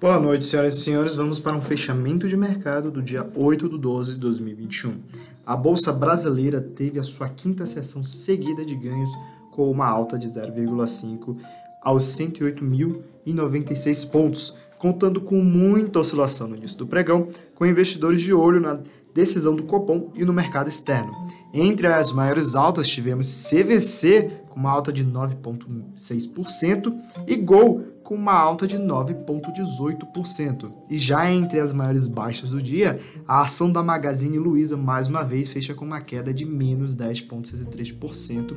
Boa noite, senhoras e senhores. Vamos para um fechamento de mercado do dia 8 de 12 de 2021. A Bolsa Brasileira teve a sua quinta sessão seguida de ganhos, com uma alta de 0,5 aos 108.096 pontos, contando com muita oscilação no início do pregão, com investidores de olho na decisão do Copom e no mercado externo. Entre as maiores altas tivemos CVC com uma alta de 9,6% e Gol com uma alta de 9,18%. E já entre as maiores baixas do dia, a ação da Magazine Luiza mais uma vez fecha com uma queda de menos 10,63%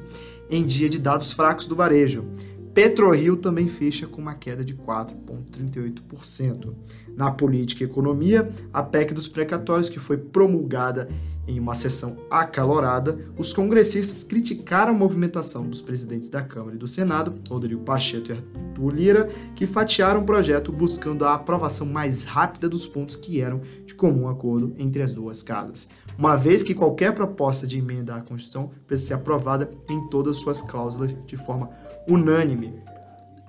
em dia de dados fracos do varejo. PetroRio também fecha com uma queda de 4,38%. Na política e economia, a PEC dos precatórios, que foi promulgada em uma sessão acalorada, os congressistas criticaram a movimentação dos presidentes da Câmara e do Senado, Rodrigo Pacheco e Arthur Lira, que fatiaram o projeto buscando a aprovação mais rápida dos pontos que eram de comum acordo entre as duas casas, uma vez que qualquer proposta de emenda à Constituição precisa ser aprovada em todas suas cláusulas de forma unânime.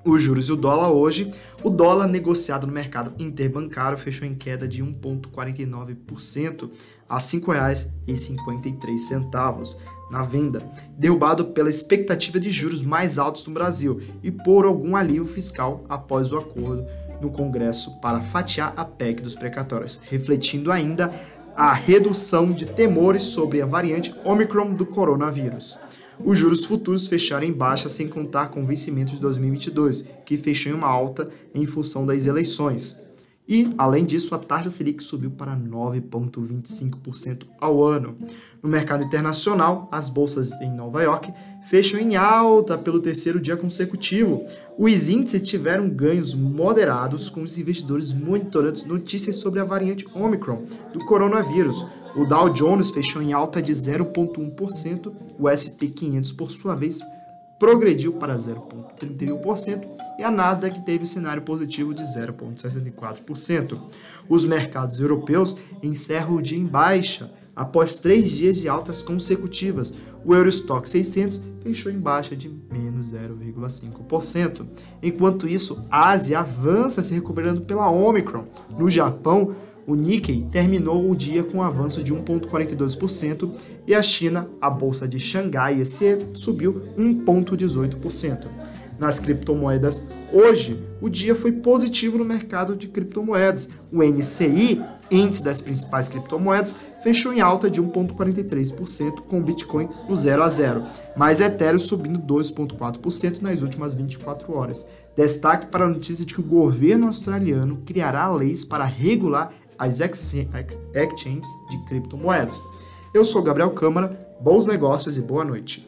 Os juros e o dólar hoje, o dólar negociado no mercado interbancário fechou em queda de 1,49% a R$ 5,53 na venda, derrubado pela expectativa de juros mais altos no Brasil e por algum alívio fiscal após o acordo no Congresso para fatiar a PEC dos precatórios, refletindo ainda a redução de temores sobre a variante Omicron do coronavírus. Os juros futuros fecharam em baixa sem contar com o vencimento de 2022, que fechou em uma alta em função das eleições. E, além disso, a taxa Selic subiu para 9,25% ao ano. No mercado internacional, as bolsas em Nova York fecham em alta pelo terceiro dia consecutivo. Os índices tiveram ganhos moderados, com os investidores monitorando notícias sobre a variante Omicron do coronavírus. O Dow Jones fechou em alta de 0,1%, o SP 500, por sua vez, progrediu para 0,31% e a Nasdaq teve cenário positivo de 0,64%. Os mercados europeus encerram o dia em baixa após três dias de altas consecutivas. O Eurostock 600 fechou em baixa de menos 0,5%. Enquanto isso, a Ásia avança se recuperando pela Omicron. No Japão, o Nikkei terminou o dia com um avanço de 1,42% e a China, a bolsa de Xangai ECE, subiu 1,18%. Nas criptomoedas, hoje o dia foi positivo no mercado de criptomoedas. O NCI, índice das principais criptomoedas, fechou em alta de 1,43%, com o Bitcoin no 0 a 0, mas Ethereum subindo 2,4% nas últimas 24 horas. Destaque para a notícia de que o governo australiano criará leis para regular as exchanges de criptomoedas. Eu sou Gabriel Câmara, bons negócios e boa noite.